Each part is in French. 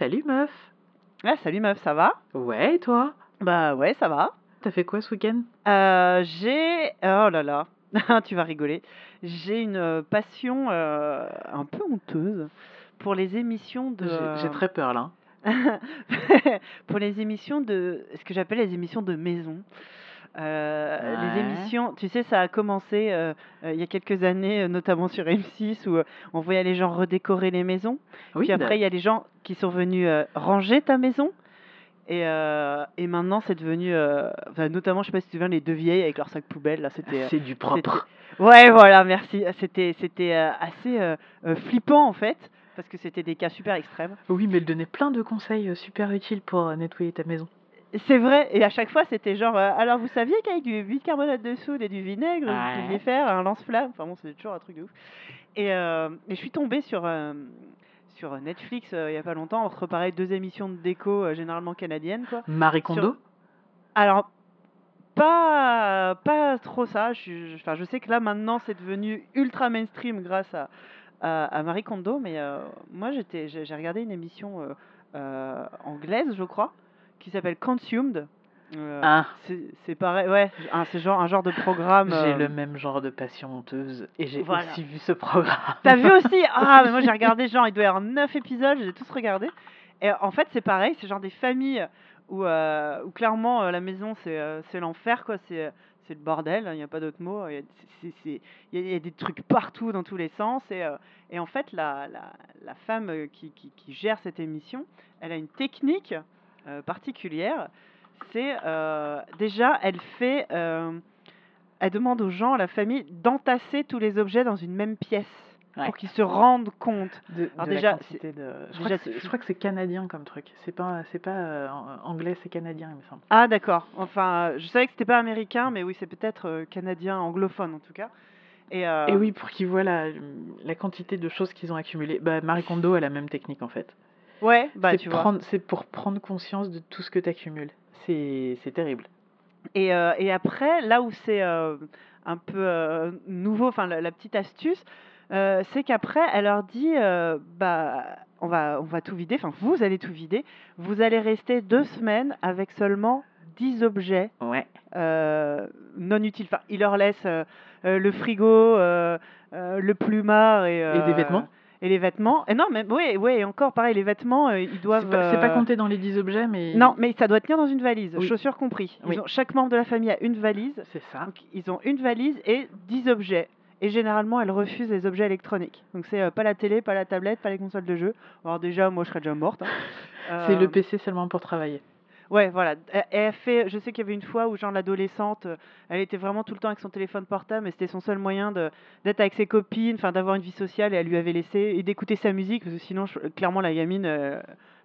Salut meuf. Ah, salut meuf, ça va? Ouais, et toi? Bah ouais, ça va. T'as fait quoi ce week-end? Euh, j'ai... Oh là là, tu vas rigoler. J'ai une euh, passion euh, un peu honteuse pour les émissions de... J'ai j'ai très peur là. pour les émissions de... Ce que j'appelle les émissions de maison. Euh, les émissions, tu sais, ça a commencé euh, euh, il y a quelques années, notamment sur M6, où on voyait les gens redécorer les maisons. Oui, Puis après, il y a des gens qui sont venus ranger ta maison. Et, euh, et maintenant, c'est devenu, euh, enfin, notamment, je sais pas si tu te souviens, les deux vieilles avec leur sac poubelle, là, c'était... c'est du propre. Ouais, voilà, merci. C'était, c'était assez euh, flippant, en fait, parce que c'était des cas super extrêmes. Oui, mais elle donnait plein de conseils super utiles pour nettoyer ta maison. C'est vrai, et à chaque fois, c'était genre, euh, alors vous saviez qu'avec du bicarbonate de soude et du vinaigre, vous Ouais. pouviez faire un lance-flamme? Enfin bon, c'est toujours un truc de ouf. Et, euh, et je suis tombée sur, euh, sur Netflix il y a pas longtemps, entre pareil, deux émissions de déco, généralement canadiennes, quoi. Marie Kondo? Alors, pas, pas trop ça. Je, je- sais que là, maintenant, c'est devenu ultra mainstream grâce à, à, à Marie Kondo, mais moi, j'étais, j'ai regardé une émission euh, anglaise, je crois, qui s'appelle Consumed. Euh, Ah, c'est pareil, ouais, c'est genre un genre de programme. j'ai euh, le même genre de passion honteuse et j'ai voilà. aussi vu ce programme. T'as vu aussi? Ah, mais moi j'ai regardé, genre, il doit y avoir 9 épisodes, j'ai tous regardé. Et en fait, c'est pareil, c'est genre des familles où, euh, où clairement la maison c'est l'enfer, quoi. C'est le bordel, il n'y a pas d'autre mot. Il y, a- y des trucs partout dans tous les sens. Et, et en fait, la, la, la femme qui, qui, qui gère cette émission, elle a une technique particulière. C'est euh, déjà, elle fait. euh, elle demande aux gens, à la famille, d'entasser tous les objets dans une même pièce Ouais. pour qu'ils se rendent compte. De, Alors de la déjà, quantité de... Je crois, déjà, que c'est- c'est je crois que c'est canadien comme truc. C'est pas, c'est pas euh, anglais, c'est canadien, il me semble. Ah d'accord. Enfin, euh, je savais que c'était pas américain, mais oui, c'est peut-être euh, canadien, anglophone en tout cas. Et, euh, Et oui, pour qu'ils voient la, la quantité de choses qu'ils ont accumulées. Bah, Marie Kondo a la même technique en fait. Ouais, bah c'est vois. pour prendre conscience de tout ce que tu accumules. C'est, c'est terrible. Et, euh, et après, là où c'est euh, un peu euh, nouveau, enfin la, la petite astuce, c'est qu'après, elle leur dit, bah, on va, on va tout vider, enfin vous allez tout vider, vous allez rester deux semaines avec seulement 10 objets Ouais. non utiles. Enfin, il leur laisse le frigo, le plumard et, Et des vêtements Et les vêtements. Et non, mais oui, oui, encore pareil, les vêtements, euh, ils doivent. C'est pas, c'est pas euh, compté dans les 10 objets, mais. Non, mais ça doit tenir dans une valise, Oui. chaussures compris. Ils Oui. ont, chaque membre de la famille a une valise. C'est ça. Donc, ils ont une valise et 10 objets. Et généralement, elle refuse les objets électroniques. Donc, c'est euh, pas la télé, pas la tablette, pas les consoles de jeu. Alors, déjà, moi, je serais déjà morte. hein. C'est Euh, le PC seulement pour travailler. Ouais, voilà. Elle, elle fait, je sais qu'il y avait une fois où, genre, l'adolescente, euh, elle était vraiment tout le temps avec son téléphone portable, mais c'était son seul moyen d'être avec ses copines, enfin, d'avoir une vie sociale, et elle lui avait laissé, et d'écouter sa musique, parce que sinon, je- clairement, la gamine, euh,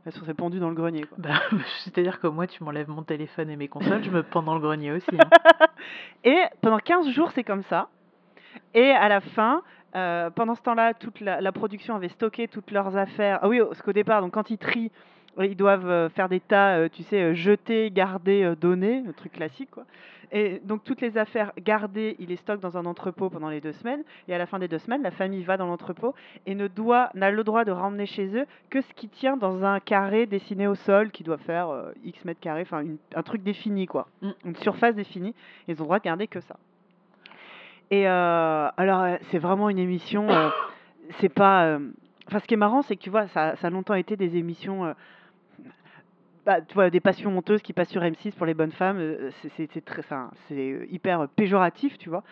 elle se serait pendue dans le grenier. Bah, C'est-à-dire que moi, tu m'enlèves mon téléphone et mes consoles, je me pends dans le grenier aussi. hein. Et pendant 15 jours, c'est comme ça. Et à la fin, euh, pendant ce temps-là, toute la, la production avait stocké toutes leurs affaires. Ah oui, parce qu'au départ, donc quand ils trient, ils doivent euh, faire des tas, euh, tu sais, euh, jeter, garder, donner, le truc classique, quoi. Et donc toutes les affaires gardées, ils les stockent dans un entrepôt pendant les deux semaines. Et à la fin des deux semaines, la famille va dans l'entrepôt et ne doit, n'a le droit de ramener chez eux que ce qui tient dans un carré dessiné au sol, qui doit faire euh, X mètres carrés, enfin un truc défini, quoi. Mm. Une surface définie. Ils ont le droit de garder que ça. Et euh, alors, c'est vraiment une émission. euh, c'est pas. Enfin, ce qui est marrant, c'est que tu vois, ça, ça a longtemps été des émissions. Euh, bah, tu vois, des passions honteuses qui passent sur M6 pour les bonnes femmes. euh, c'est- c'est très, c'est hyper péjoratif, tu vois.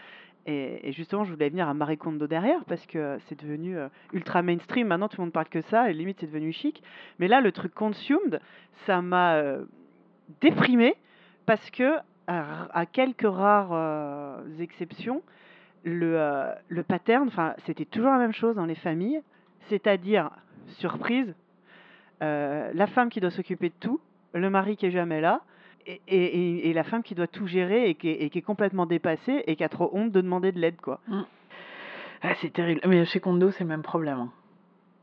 Et, justement, je voulais venir à Marie Kondo derrière parce que euh, c'est devenu euh, ultra mainstream. Maintenant, tout le monde parle que ça et limite, c'est devenu chic. Mais là, le truc consumed, ça m'a euh, déprimé parce que, à, quelques rares euh, exceptions, le, euh, le pattern, c'était toujours la même chose dans les familles, c'est-à-dire, surprise, euh, la femme qui doit s'occuper de tout, le mari qui est jamais là, et, et- et- et la femme qui doit tout gérer et qui, est, et qui est complètement dépassée et qui a trop honte de demander de l'aide, quoi. Ah, c'est terrible. Mais chez Kondo, c'est le même problème. hein.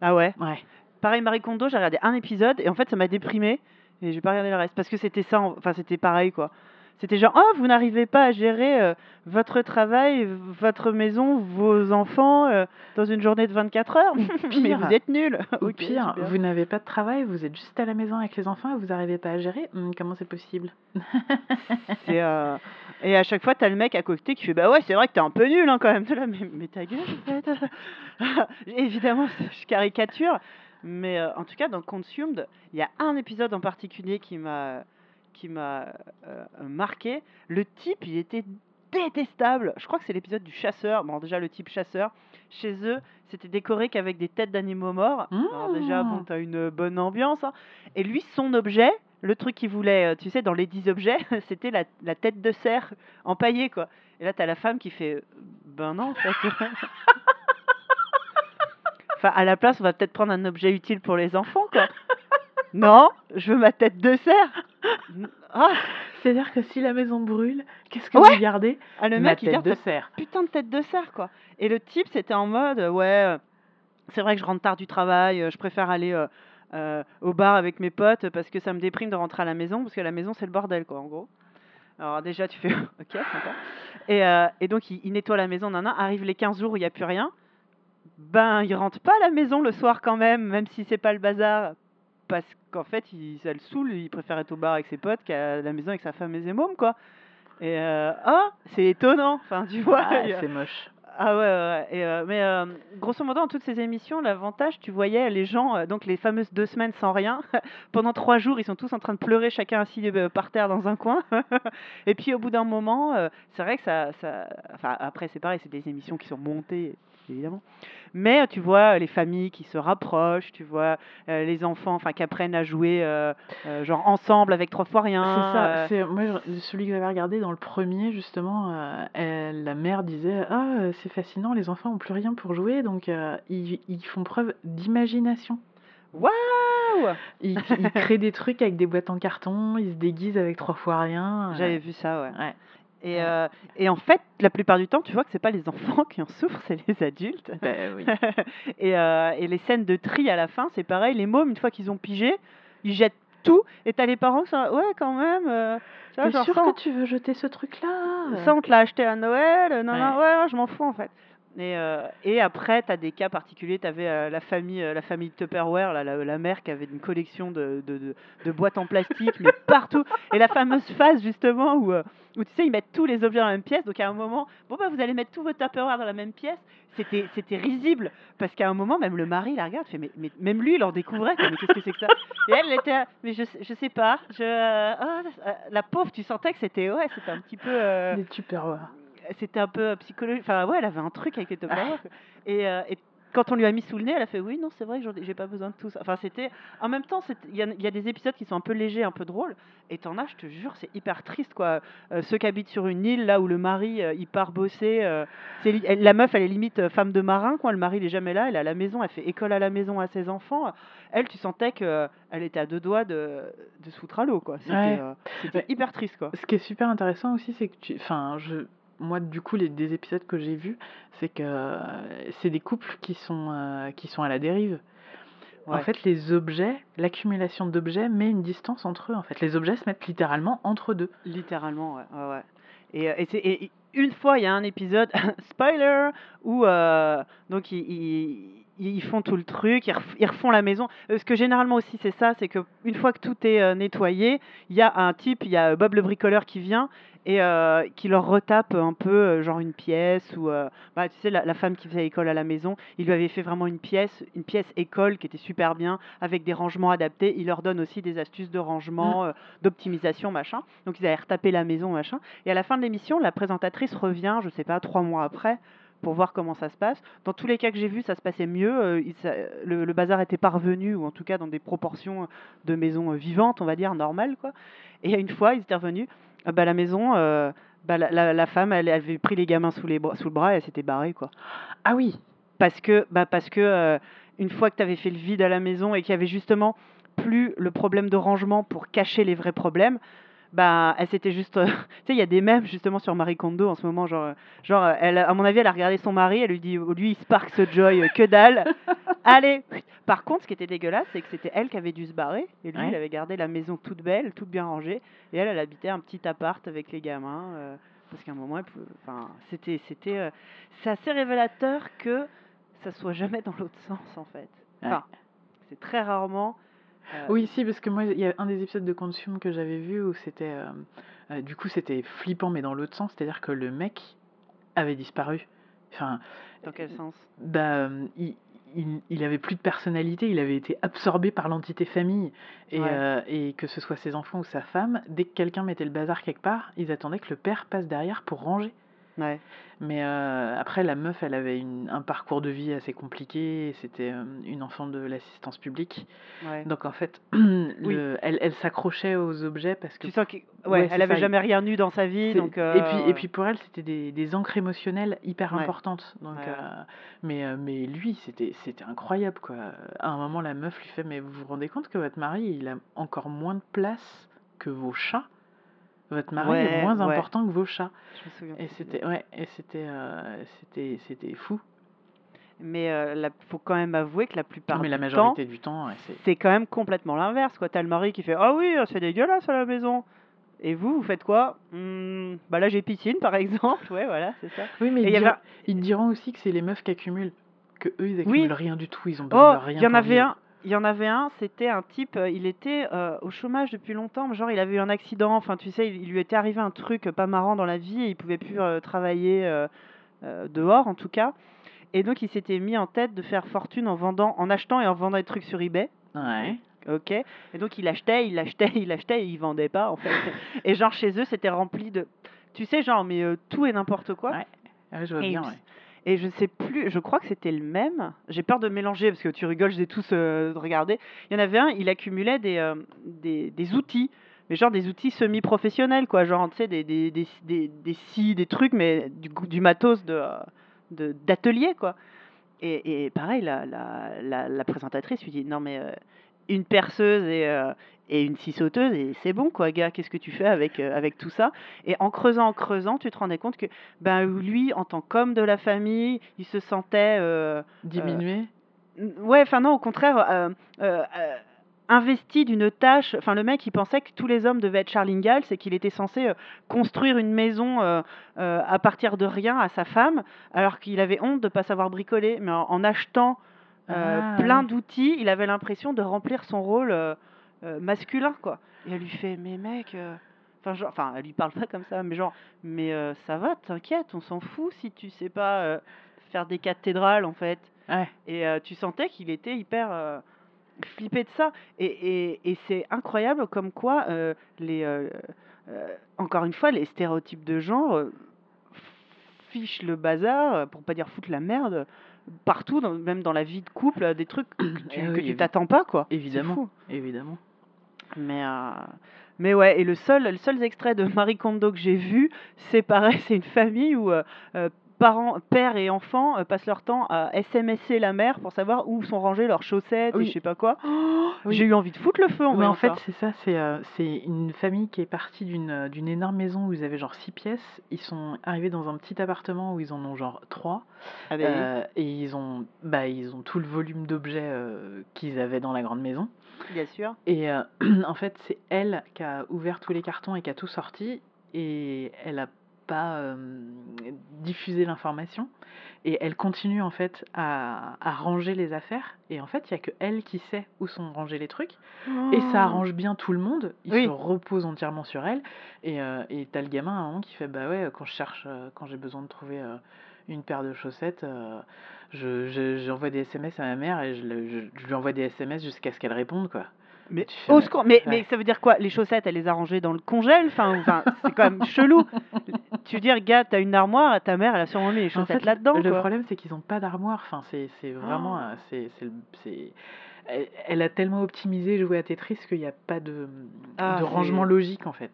Ah ouais? Ouais. Pareil, Marie Kondo, j'ai regardé un épisode et en fait, ça m'a déprimé et j'ai pas regardé le reste parce que c'était ça, en- enfin, c'était pareil, quoi. C'était genre, oh, vous n'arrivez pas à gérer euh, votre travail, votre maison, vos enfants euh, dans une journée de 24 heures. Mais vous êtes nuls. Ou Ok, pire, super. vous n'avez pas de travail, vous êtes juste à la maison avec les enfants et vous n'arrivez pas à gérer. Hum, comment c'est possible? Euh, Et à chaque fois, t'as le mec à côté qui fait Bah ouais, c'est vrai que t'es un peu nul hein, quand même. Là, mais, mais ta gueule, en fait. Évidemment, je caricature. Mais en tout cas, dans Consumed, il y a un épisode en particulier qui m'a qui m'a euh, marqué. Le type, il était détestable. Je crois que c'est l'épisode du chasseur. Bon, déjà, le type chasseur. Chez eux, c'était décoré qu'avec des têtes d'animaux morts. Alors déjà, bon, Mmh. t'as une bonne ambiance. hein. Et lui, son objet, le truc qu'il voulait, euh, tu sais, dans les 10 objets, c'était la, la tête de cerf empaillée, quoi. Et là, t'as la femme qui fait, ben non, en fait. enfin, à la place, on va peut-être prendre un objet utile pour les enfants, quoi. non, je veux ma tête de cerf. Ah, C'est-à-dire que si la maison brûle, qu'est-ce que Ouais. vous gardez? Ah, le Ma mec, il tête garde de sa cerf. putain de tête de cerf, quoi. Et le type, c'était en mode, euh, ouais, euh, c'est vrai que je rentre tard du travail, euh, je préfère aller euh, euh, au bar avec mes potes parce que ça me déprime de rentrer à la maison, parce que la maison, c'est le bordel, quoi, en gros. Alors déjà, tu fais, ok, sympa. Et, euh, et donc, il, il nettoie la maison, nana, arrive les 15 jours où il n'y a plus rien. Ben, il rentre pas à la maison le soir quand même, même si c'est pas le bazar. Parce qu'en fait, il, ça le saoule, il préfère être au bar avec ses potes qu'à la maison avec sa femme et ses mômes, quoi. Et euh, ah, c'est étonnant. Enfin, tu vois. Ah, a- c'est moche. ah ouais, ouais. Et, euh, mais euh, grosso modo, dans toutes ces émissions, l'avantage, tu voyais les gens, euh, donc les fameuses deux semaines sans rien, pendant trois jours, ils sont tous en train de pleurer, chacun assis euh, par terre dans un coin. et puis au bout d'un moment, euh, c'est vrai que ça, ça... Enfin, après, c'est pareil, c'est des émissions qui sont montées, évidemment. Mais euh, tu vois les familles qui se rapprochent, tu vois euh, les enfants enfin, qui apprennent à jouer euh, euh, genre ensemble avec trois fois rien. C'est ça. euh, C'est moi je- celui que j'avais regardé dans le premier justement. euh, elle- la mère disait ah euh, c'est fascinant les enfants ont plus rien pour jouer donc euh, ils, ils font preuve d'imagination. Waouh Ils, ils créent des trucs avec des boîtes en carton, ils se déguisent avec trois fois rien. euh, J'avais vu ça, ouais. Ouais. Et, euh, et en fait, la plupart du temps, tu vois que c'est pas les enfants qui en souffrent, c'est les adultes. Ben oui. et, euh, et les scènes de tri à la fin, c'est pareil. Les mômes, une fois qu'ils ont pigé, ils jettent tout. Et t'as les parents qui sont là, ouais, quand même. euh, T'es sûr on- que tu veux jeter ce truc là ça, on te l'a acheté à Noël. euh, Non, non, ouais, je m'en fous en fait. Et, euh, et après, tu as des cas particuliers. Tu avais la famille euh, la famille Tupperware, la, la mère qui avait une collection de, de, de- de boîtes en plastique, mais partout. Et la fameuse phase, justement, où, euh, où tu sais, ils mettent tous les objets dans la même pièce. Donc à un moment, bon, bah, vous allez mettre tous vos Tupperware dans la même pièce. C'était c'était risible. Parce qu'à un moment, même le mari la regarde, fait, mais, mais même lui, il en découvrait. quoi, Mais qu'est-ce que c'est que ça? Et elle, elle était, mais je, sais- je sais pas. Je, euh, euh, la pauvre, tu sentais que c'était ouais, c'était un petit peu. euh, Des Tupperware. C'était un peu psychologique. Enfin, ouais, elle avait un truc avec les Tupperware. et, euh, et quand on lui a mis sous le nez, elle a fait oui, non, c'est vrai que j'ai pas besoin de tout ça. Enfin, c'était. En même temps, il y, a- il y a des épisodes qui sont un peu légers, un peu drôles. Et t'en as, je te jure, c'est hyper triste, quoi. Euh, ceux qui habitent sur une île, là où le mari, euh, il part bosser. euh, elle- la meuf, elle est limite euh, femme de marin, quoi. Le mari, il est jamais là. Elle est à la maison, elle fait école à la maison à ses enfants. Elle, tu sentais que elle était à deux doigts de, de se foutre à l'eau, quoi. C'était Ouais. euh, c'était Ouais. hyper triste, quoi. Ce qui est super intéressant aussi, c'est que tu. Enfin, je. Moi, du coup, les des épisodes que j'ai vus, c'est que euh, c'est des couples qui sont, euh, qui sont à la dérive. En fait, les objets, l'accumulation d'objets met une distance entre eux. En fait, les objets se mettent littéralement entre deux. Littéralement, ouais. ouais, ouais. Et, euh, et, c'est- et une fois, il y a un épisode, spoiler, où euh, donc ils, ils font tout le truc, ils, ref- ils refont la maison. Euh, Ce que généralement aussi, c'est ça, c'est que une fois que tout est euh, nettoyé, il y a un type, il y a Bob le bricoleur qui vient et euh, qui leur retape un peu, euh, genre une pièce ou, euh, bah, tu sais, la, la femme qui faisait école à la maison, il lui avait fait vraiment une pièce, une pièce école qui était super bien, avec des rangements adaptés. Il leur donne aussi des astuces de rangement, euh, d'optimisation, machin. Donc ils avaient retapé la maison, machin. Et à la fin de l'émission, la présentatrice revient, je sais pas, trois mois après, pour voir comment ça se passe. Dans tous les cas que j'ai vus, ça se passait mieux. euh, il- ça- le, le bazar était parvenu, ou en tout cas dans des proportions de maison euh, vivante, on va dire, normales, quoi. Et une fois, ils étaient revenus, euh, bah, la maison, euh, bah, la, la- la femme, elle, avait pris les gamins sous, les bras, sous le bras et elle s'était barrée, quoi. Ah oui, Parce que, bah parce que euh, une fois que tu avais fait le vide à la maison et qu'il y avait justement plus le problème de rangement pour cacher les vrais problèmes, bah, elle s'était juste, tu sais, il y a des mèmes justement sur Marie Kondo en ce moment, genre, euh, genre, euh, elle, à mon avis, elle a regardé son mari, elle lui dit, lui, il spark joy, euh, que dalle. Allez. Par contre, ce qui était dégueulasse, c'est que c'était elle qui avait dû se barrer, et lui, il avait gardé la maison toute belle, toute bien rangée, et elle, elle habitait un petit appart avec les gamins, parce qu'à un moment, enfin, c'était, c'était, c'est assez révélateur que ça soit jamais dans l'autre sens, en fait. Enfin, c'est très rarement. Euh, oui, si, parce que moi, il y a un des épisodes de Consume que j'avais vu où c'était. Euh, euh, du coup, c'était flippant, mais dans l'autre sens, c'est-à-dire que le mec avait disparu. Enfin, dans quel sens? Bah, il, il, il, avait plus de personnalité, il avait été absorbé par l'entité famille. Et, et que ce soit ses enfants ou sa femme, dès que quelqu'un mettait le bazar quelque part, ils attendaient que le père passe derrière pour ranger. Ouais. Mais euh, après, la meuf, elle avait une, un parcours de vie assez compliqué. C'était euh, une enfant de l'assistance publique. Ouais. Donc en fait, le, elle, elle s'accrochait aux objets parce que. Tu sens qu'elle ouais, elle avait jamais rien eu dans sa vie. Donc, euh... et, puis, et puis pour elle, c'était des, des encres émotionnelles hyper importantes. Donc, mais, mais lui, c'était incroyable. Quoi. À un moment, la meuf lui fait Mais vous vous rendez compte que votre mari, il a encore moins de place que vos chats votre mari est moins important que vos chats. Je me souviens. Et c'était ouais, et c'était euh, c'était c'était fou. Mais il euh, faut quand même avouer que la plupart mais du la majorité du temps, c'est quand même complètement l'inverse. Quoi, t'as le mari qui fait ah oui, c'est dégueulasse à la maison. Et vous, vous faites quoi? Hmm, Bah là, j'ai piscine, par exemple. Ouais, voilà, c'est ça. Oui, mais ils, ils, diront aussi que c'est les meufs qui accumulent, que eux, ils accumulent rien du tout. Ils ont besoin oh, rien. Il y en avait un. Il y en avait un, c'était un type, euh, il était euh, au chômage depuis longtemps, genre il avait eu un accident, enfin tu sais, il, lui était arrivé un truc pas marrant dans la vie et il pouvait plus euh, travailler dehors en tout cas. Et donc il s'était mis en tête de faire fortune en vendant, en achetant et en vendant des trucs sur eBay. Ouais. Ok. Et donc il achetait, il achetait, il achetait et il vendait pas en fait. et genre chez eux c'était rempli de, tu sais genre mais tout et n'importe quoi. Ouais. je vois bien. Ouais. Et je ne sais plus, je crois que c'était le même. J'ai peur de mélanger parce que tu rigoles, je les tous euh. Il y en avait un, il accumulait des, euh, des, des, outils, mais genre des outils semi-professionnels, quoi. Genre, tu sais, des, des, des, des, des scies, des trucs, mais du, matos de, d'atelier, quoi. Et, et pareil, la, la, la, présentatrice lui dit Non, mais euh, une perceuse et, et une scie sauteuse et c'est bon quoi gars qu'est-ce que tu fais avec euh, avec tout ça? Et en creusant en creusant tu te rendais compte que ben lui en tant qu'homme de la famille il se sentait euh, diminué? euh, ouais enfin non au contraire investi d'une tâche. Enfin le mec il pensait que tous les hommes devaient être Charlie Ingalls et qu'il était censé construire une maison à partir de rien à sa femme alors qu'il avait honte de pas savoir bricoler. Mais en, achetant ah, plein d'outils il avait l'impression de remplir son rôle masculin, quoi. Et elle lui fait, mais mec, euh, enfin, genre, enfin, elle lui parle pas comme ça, mais genre, mais euh, ça va, t'inquiète, on s'en fout si tu sais pas faire des cathédrales, en fait. Ouais. Et tu sentais qu'il était hyper flippé de ça. Et, et, et c'est incroyable comme quoi les, encore une fois, les stéréotypes de genre fichent le bazar, pour pas dire foutre la merde, partout, même dans la vie de couple, des trucs que tu, eh t'attends pas, quoi. Évidemment, évidemment. Mais, euh, mais ouais, et le seul, le seul extrait de Marie Kondo que j'ai vu, c'est pareil, c'est une famille où euh, euh, parents, père et enfants passent leur temps à SMSer la mère pour savoir où sont rangées leurs chaussettes et je sais pas quoi. J'ai eu envie de foutre le feu en Mais en fait, c'est ça, c'est c'est une famille qui est partie d'une d'une énorme maison où ils avaient genre six pièces. Ils sont arrivés dans un petit appartement où ils en ont genre trois. Ah bah et ils ont, bah, ils ont tout le volume d'objets qu'ils avaient dans la grande maison. Bien sûr. Et euh, en fait, c'est elle qui a ouvert tous les cartons et qui a tout sorti. Et elle a pas euh, diffusé l'information. Et elle continue en fait à, à, ranger les affaires. Et en fait, il n'y a que elle qui sait où sont rangés les trucs. Et ça oh. arrange bien tout le monde. Il se repose entièrement sur elle. Et euh, et t'as le gamin à un moment qui fait Bah ouais, quand je cherche, quand j'ai besoin de trouver une paire de chaussettes, je, j'envoie des SMS à ma mère et je, je, lui envoie des SMS jusqu'à ce qu'elle réponde, quoi. Mais, au secours, mais, mais ça veut dire quoi? Les chaussettes, elle les a rangées dans le congèle? Enfin, enfin c'est quand même chelou. tu veux dire, gars, t'as une armoire, ta mère, elle a sûrement mis les chaussettes là-dedans. Le problème, c'est qu'ils n'ont pas d'armoire. Enfin, c'est, c'est vraiment. Oh. c'est, elle, a tellement optimisé jouer à Tetris qu'il n'y a pas de, ah, de rangement logique, en fait.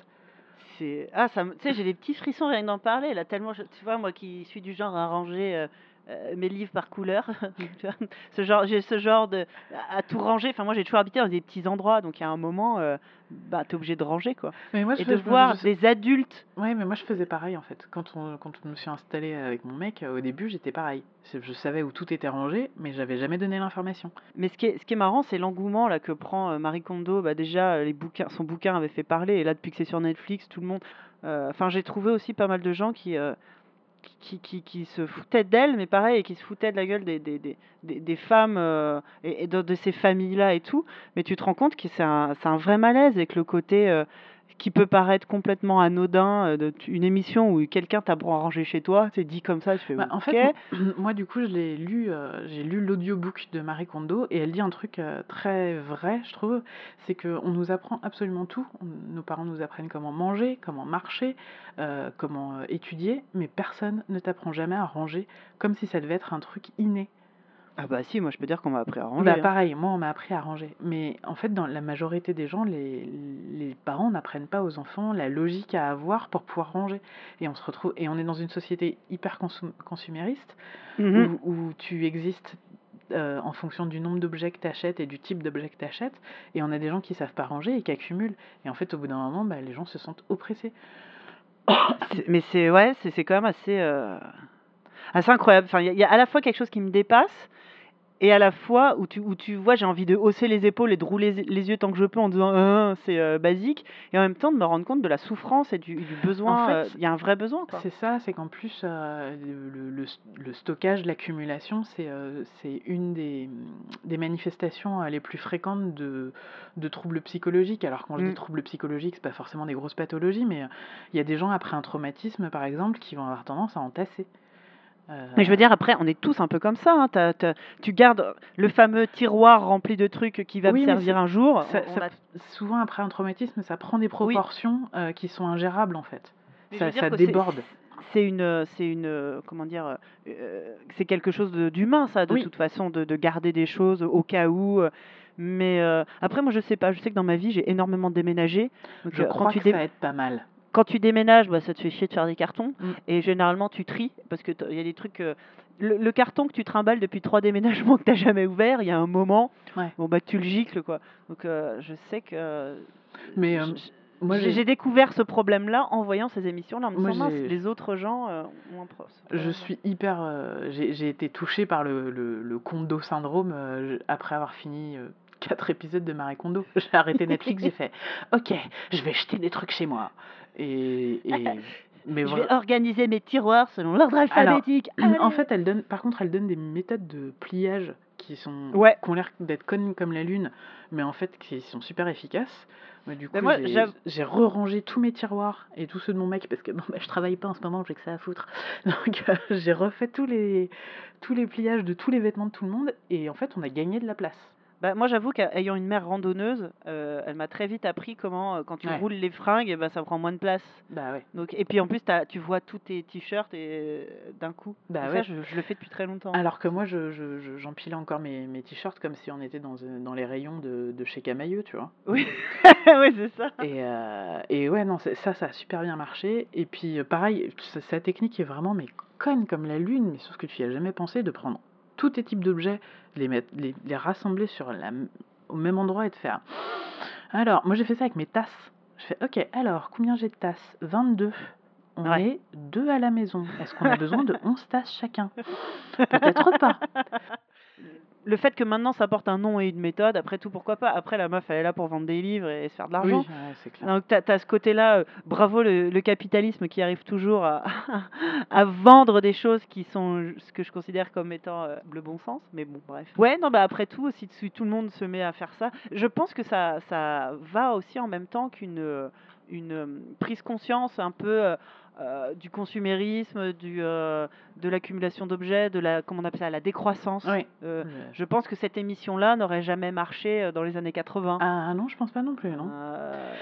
Ah, ça, tu sais, j'ai des petits frissons rien d'en parler. Là, tellement, tu vois, moi qui suis du genre à ranger. Euh, euh, mes livres par couleur. ce genre, j'ai ce genre de à tout ranger. Enfin, moi, j'ai toujours habité dans des petits endroits, donc il y a un moment, euh, bah, t'es obligé de ranger, quoi. Mais moi, je Et fais- de je voir je- des adultes. Ouais, mais moi je faisais pareil en fait. Quand on, quand on me suis installée avec mon mec, euh, au début j'étais pareil. Je savais où tout était rangé, mais j'avais jamais donné l'information. Mais ce qui est, ce qui est marrant, c'est l'engouement là que prend euh, Marie Kondo. Bah, déjà, les bouquins, son bouquin avait fait parler, et là, depuis que c'est sur Netflix, tout le monde. euh, Enfin, j'ai trouvé aussi pas mal de gens qui. Qui, qui, qui se foutaient d'elle, mais pareil, et qui se foutaient de la gueule des, des, des, des, femmes euh, et, de, ces familles-là et tout. Mais tu te rends compte que c'est un, un vrai malaise et que le côté euh, qui peut paraître complètement anodin, euh, de, une émission où quelqu'un t'apprend à ranger chez toi, c'est dit comme ça, tu fais Bah, en fait, moi du coup je l'ai lu, euh, j'ai lu l'audiobook de Marie Kondo et elle dit un truc euh, très vrai, je trouve, c'est que on nous apprend absolument tout. Nos parents nous apprennent comment manger, comment marcher, euh, comment étudier, mais personne ne t'apprend jamais à ranger, comme si ça devait être un truc inné. Ah bah si, moi je peux dire qu'on m'a appris à ranger. Bah hein. pareil, moi on m'a appris à ranger. Mais en fait, dans la majorité des gens, les, les parents n'apprennent pas aux enfants la logique à avoir pour pouvoir ranger. Et on se retrouve, et on est dans une société hyper consum- consumériste Mhm. où, où tu existes euh, en fonction du nombre d'objets que tu achètes et du type d'objet que tu achètes. Et on a des gens qui savent pas ranger et qui accumulent. Et en fait, au bout d'un moment, bah, les gens se sentent oppressés. C'est- Mais c'est ouais, c'est c'est quand même assez, euh, assez incroyable. Enfin, il y, a- il y a à la fois quelque chose qui me dépasse et à la fois où tu, où tu vois, j'ai envie de hausser les épaules et de rouler les yeux tant que je peux en disant Hein, c'est euh, basique et en même temps de me rendre compte de la souffrance et du, du besoin. fait, euh, Il y a un vrai besoin. C'est ça, c'est qu'en plus, euh, le, le- le stockage, l'accumulation, c'est c'est une des, des manifestations les plus fréquentes de, de troubles psychologiques. Alors, quand je Mm. dis troubles psychologiques, c'est pas forcément des grosses pathologies, mais il y a des gens après un traumatisme, par exemple, qui vont avoir tendance à entasser. Euh, Mais je veux dire, après, on est tous un peu comme ça. hein. Tu gardes le fameux tiroir rempli de trucs qui va Oui, me servir un jour. ça- On- on ça- a- souvent, après un traumatisme, ça prend des proportions euh, qui sont ingérables, en fait. Mais Ça, que déborde. C'est une, euh, c'est une, euh, comment dire, euh, c'est quelque chose d'humain, ça, de Oui. toute façon, de, de garder des choses au cas où. euh, Mais euh, après, moi, je sais pas. Je sais que dans ma vie, j'ai énormément déménagé. Donc, Je euh, crois quand tu que dé- ça aide pas mal. Quand tu déménages, bah, ça te fait chier de faire des cartons. Mm. Et généralement, tu tries parce que il y a des trucs. euh, le, le carton que tu trimbales depuis trois déménagements que tu n'as jamais ouvert, il y a un moment, Ouais. bon bah tu le gicles quoi. Donc euh, je sais que euh, Mais, euh, j'ai découvert ce problème-là en voyant ces émissions-là. Moi, mince, les autres gens ont un prof. Je suis hyper. j'ai été touchée par le, le, le Kondo syndrome après avoir fini quatre épisodes de Marie Kondo. J'ai arrêté Netflix, j'ai fait Ok, je vais jeter des trucs chez moi. Et. et mais Je vais organiser mes tiroirs selon l'ordre Alors, alphabétique. en fait, elle donne, par contre, elle donne des méthodes de pliage qui sont Ouais. qui ont l'air d'être connes comme la lune, mais en fait qui sont super efficaces. Mais du coup, j'ai re-rangé tous mes tiroirs et tous ceux de mon mec parce que bon, bah, je travaille pas en ce moment, j'ai que ça à foutre. Donc euh, j'ai refait tous les tous les pliages de tous les vêtements de tout le monde et en fait, on a gagné de la place. Bah, moi, j'avoue qu'ayant une mère randonneuse, euh, elle m'a très vite appris comment, euh, quand tu Ouais. roules les fringues, eh ben, ça prend moins de place. Bah ouais. Donc, et puis en plus, t'as- tu vois tous tes t-shirts et euh, d'un coup. Bah Et ouais. Ça, je, je le fais depuis très longtemps. Alors que moi, je, je, je- j'empilais encore mes, mes t-shirts comme si on était dans, dans les rayons de, de chez Camailleux, tu vois. Oui, oui c'est ça. Et, euh, et ouais, non, c'est- ça, ça a super bien marché. Et puis, euh, pareil, sa, sa technique est vraiment mais conne comme la lune, mais sauf que tu y as jamais pensé de prendre tous tes types d'objets, les, mettre, les, les rassembler sur la, au même endroit et de faire. Alors, moi j'ai fait ça avec mes tasses. Je fais, ok, alors, combien j'ai de tasses? 22. On Ouais. est deux à la maison. Est-ce qu'on a besoin de 11 tasses chacun? Peut-être pas. Le fait que maintenant ça porte un nom et une méthode, après tout, pourquoi pas? Après, la meuf, elle est là pour vendre des livres et se faire de Oui, l'argent. ouais, c'est clair. Donc, tu as, ce côté-là, euh, bravo le, le capitalisme qui arrive toujours à, à vendre des choses qui sont ce que je considère comme étant euh, le bon sens. Mais bon, bref. Ouais, non, bah après tout, si, tout le monde se met à faire ça, je pense que ça, ça va aussi en même temps qu'une euh, une prise conscience un peu euh, euh, du consumérisme, du, euh, de l'accumulation d'objets, de la, comment on appelle ça, la décroissance. Oui. Euh, je pense que cette émission-là n'aurait jamais marché dans les années 80. Ah non, je pense pas non plus, non.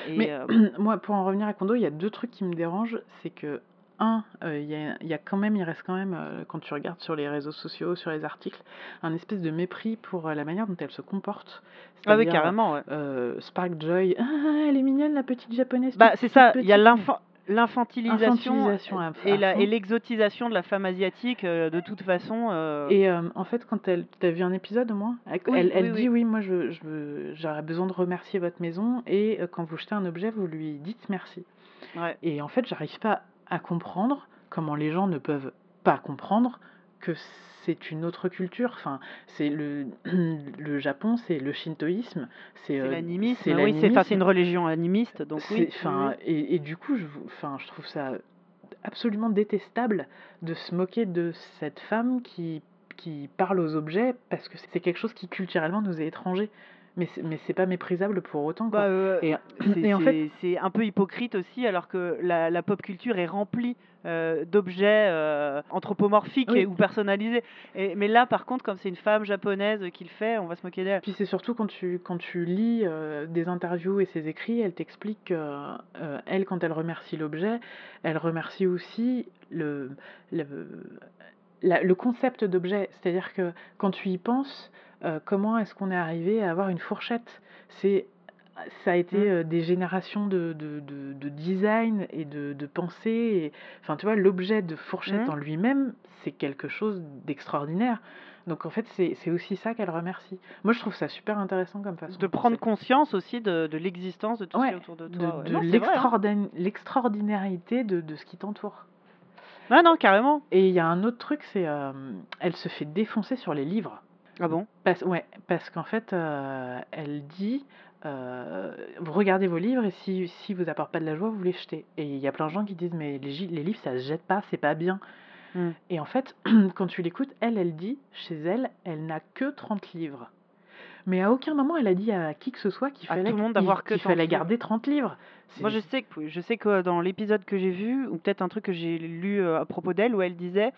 Et, Mais moi, pour en revenir à Kondo, il y a deux trucs qui me dérangent. C'est que, un, euh, il y, a, il y a quand même, il reste quand même, euh, quand tu regardes sur les réseaux sociaux, sur les articles, un espèce de mépris pour euh, la manière dont elle se comporte. ah oui, carrément. ouais. Spark Joy, ah, elle est mignonne la petite japonaise. Bah, c'est ça, il y a petite. L'infant. l'infantilisation et l'exotisation de la femme asiatique, euh, de toute façon. euh, Et euh, en fait, quand elle, t'as vu un épisode au moins, elle, Oui, elle, elle oui, dit oui, moi je, j'aurais besoin de remercier votre maison et quand vous jetez un objet, vous lui dites merci. ouais. Et en fait, j'arrive pas à comprendre comment les gens ne peuvent pas comprendre que c'est une autre culture. Enfin, c'est le, le Japon, c'est le shintoïsme, c'est euh, l'animisme. c'est Oui, c'est enfin, une religion animiste, donc C'est- oui. enfin, et, et du coup, je, enfin, je trouve ça absolument détestable de se moquer de cette femme qui, qui parle aux objets parce que c'est quelque chose qui culturellement nous est étranger. Mais c'est, mais c'est pas méprisable pour autant, Bah, quoi. euh, Et, en fait, c'est- un peu hypocrite aussi, alors que la, la pop culture est remplie euh, d'objets euh, anthropomorphiques Oui. et, ou personnalisés. Et, mais là, par contre, comme c'est une femme japonaise qui le fait, on va se moquer d'elle. Puis c'est surtout quand tu, quand tu lis des interviews et ses écrits, elle t'explique que, elle, quand elle remercie l'objet, elle remercie aussi le, le, la- le concept d'objet. C'est-à-dire que quand tu y penses, euh, comment est-ce qu'on est arrivé à avoir une fourchette? C'est ça a été Mm. euh, des générations de, de, de, de design et de, de pensée. Et, enfin, tu vois, l'objet de fourchette Mm. en lui-même, c'est quelque chose d'extraordinaire. Donc en fait, c'est aussi ça qu'elle remercie. Moi, je trouve ça super intéressant comme façon De prendre conscience aussi de, l'existence de tout ce qui Ouais, est autour de toi. ouais. de Non, vrai, hein. l'extraordin- l'extraordinarité de, de ce qui t'entoure. Ah non, carrément. Et il y a un autre truc, c'est euh, elle se fait défoncer sur les livres. Ah bon? Parce, ouais, parce qu'en fait, euh, elle dit, euh, vous regardez vos livres et si, si vous apportent pas de la joie, vous les jetez. Et il y a plein de gens qui disent, mais les, les livres, ça se jette pas, c'est pas bien. Mm. Et en fait, quand tu l'écoutes, elle, elle dit, chez elle, elle n'a que 30 livres. Mais à aucun moment, elle a dit à qui que ce soit qu'il fallait, tout le monde d'avoir que qu'il 30 fallait garder 30 livres. C'est- Moi, je sais que je sais que dans l'épisode que j'ai vu, ou peut-être un truc que j'ai lu euh, à propos d'elle, où elle disait,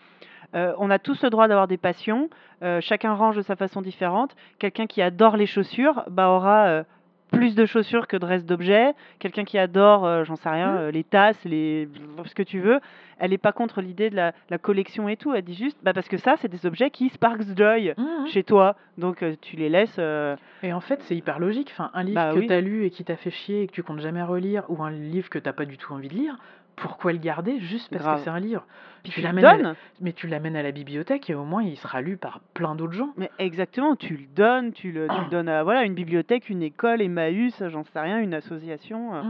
euh, on a tous le droit d'avoir des passions, euh, chacun range de sa façon différente. Quelqu'un qui adore les chaussures, bah aura euh, plus de chaussures que de reste d'objets. Quelqu'un qui adore, j'en sais rien, Mm. euh, les tasses, les ce que tu veux. Elle n'est pas contre l'idée de la, la collection et tout. Elle dit juste, bah parce que ça, c'est des objets qui sparks joy Mhm. chez toi, donc euh, tu les laisses. euh, Et en fait, c'est hyper logique. Enfin, un livre Bah que oui. tu as lu et qui t'a fait chier et que tu comptes jamais relire, ou un livre que t'as pas du tout envie de lire, pourquoi le garder juste parce Grave. que c'est un livre? Puis Tu tu le l'amènes à la- donnes. Mais tu l'amènes à la bibliothèque et au moins il sera lu par plein d'autres gens. Mais exactement, tu le donnes, tu le, tu le donnes à voilà, une bibliothèque, une école, Emmaüs, j'en sais rien, une association. euh.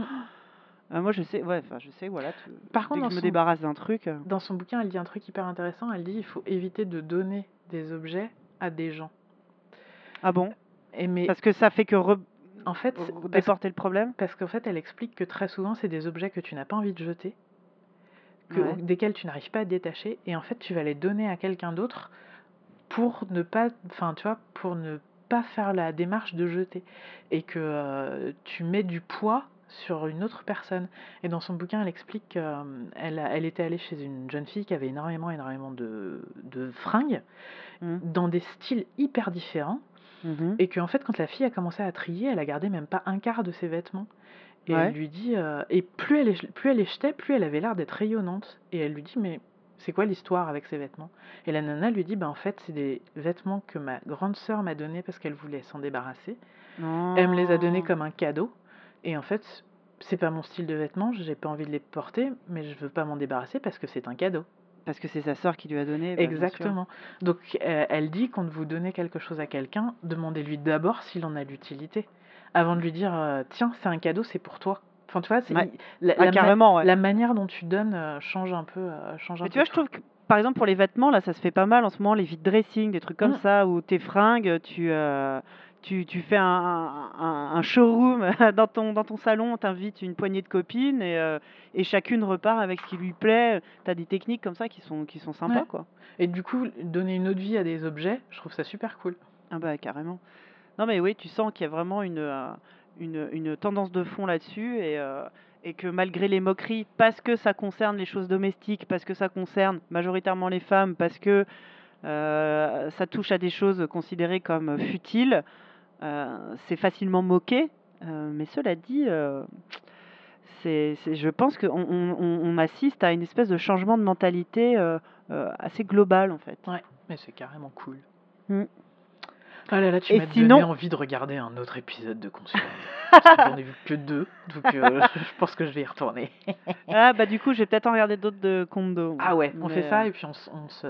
Euh, moi, je sais, ouais, enfin, je sais, voilà. tu- Par dès contre, que dans je me son- débarrasse d'un truc. euh, Dans son bouquin, elle dit un truc hyper intéressant. Elle dit il faut éviter de donner des objets à des gens. Ah bon? Et mais Parce que ça fait que re- en fait, déporter le problème? parce qu'en fait, elle explique que très souvent, c'est des objets que tu n'as pas envie de jeter, que, Ouais. desquels tu n'arrives pas à te détacher, et en fait, tu vas les donner à quelqu'un d'autre pour ne pas, enfin, tu vois, pour ne pas faire la démarche de jeter, et que euh, tu mets du poids sur une autre personne. Et dans son bouquin, elle explique qu'elle elle était allée chez une jeune fille qui avait énormément, énormément de, de fringues, Mhm. dans des styles hyper différents, Mhm. et qu'en fait, quand la fille a commencé à trier, elle a gardé même pas un quart de ses vêtements. Et Ouais. elle lui dit, euh, et plus elle, les, plus elle les jetait, plus elle avait l'air d'être rayonnante. Et elle lui dit, mais c'est quoi l'histoire avec ces vêtements? Et la nana lui dit, bah en fait, c'est des vêtements que ma grande sœur m'a donnés parce qu'elle voulait s'en débarrasser. Elle me les a donnés Non. comme un cadeau. Et en fait, c'est pas mon style de vêtements, j'ai pas envie de les porter, mais je veux pas m'en débarrasser parce que c'est un cadeau. Parce que c'est sa sœur qui lui a donné. bah. Exactement. Donc euh, elle dit quand vous donnez quelque chose à quelqu'un, demandez-lui d'abord s'il en a l'utilité, avant de lui dire euh, tiens c'est un cadeau, c'est pour toi. Enfin tu vois, c'est Ouais. la, Ah, la ma- carrément, ouais. la manière dont tu donnes euh, change un peu, change un Mais tu peu vois, je trouve que, par exemple, pour les vêtements, là, ça se fait pas mal en ce moment, les vides dressing, des trucs comme Mm. ça, où tes fringues, tu, tu, tu fais un, un, un showroom dans ton, dans ton salon, t'invites une poignée de copines et, euh, et chacune repart avec ce qui lui plaît. Tu as des techniques comme ça qui sont, qui sont sympas, Ouais. quoi. Et du coup, donner une autre vie à des objets, je trouve ça super cool. Ah bah, carrément. Non, mais oui, tu sens qu'il y a vraiment une, euh, une, une tendance de fond là-dessus et, euh, et que malgré les moqueries, parce que ça concerne les choses domestiques, parce que ça concerne majoritairement les femmes, parce que euh, ça touche à des choses considérées comme futiles, c'est facilement moqué. Euh, mais cela dit, euh, c'est, c'est- je pense qu'on on, assiste à une espèce de changement de mentalité euh, euh, assez global en fait. Ouais, mais c'est carrément cool. Mm. Ah là là, tu Et m'as sinon- donné envie de regarder un autre épisode de que J'en ai vu que deux, donc euh, je pense que je vais y retourner. Ah bah du coup, je vais peut-être en regarder d'autres de Kondo. Ah ouais, on fait ça euh, et puis on se,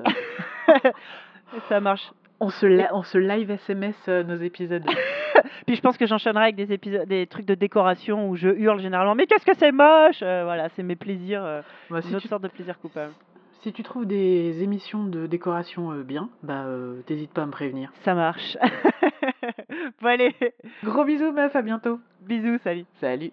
ça marche. On se, la- on se live SMS euh, nos épisodes. Puis je pense que j'enchaînerai avec des épisodes, des trucs de décoration où je hurle généralement. Mais qu'est-ce que c'est moche? Euh, Voilà, c'est mes plaisirs, euh, Bah, une autre tu, sorte de plaisir coupable. si tu trouves des émissions de décoration euh, bien, bah euh, t'hésites pas à me prévenir. Ça marche. bon allez, Gros bisous meuf, à bientôt. bisous, salut. Salut.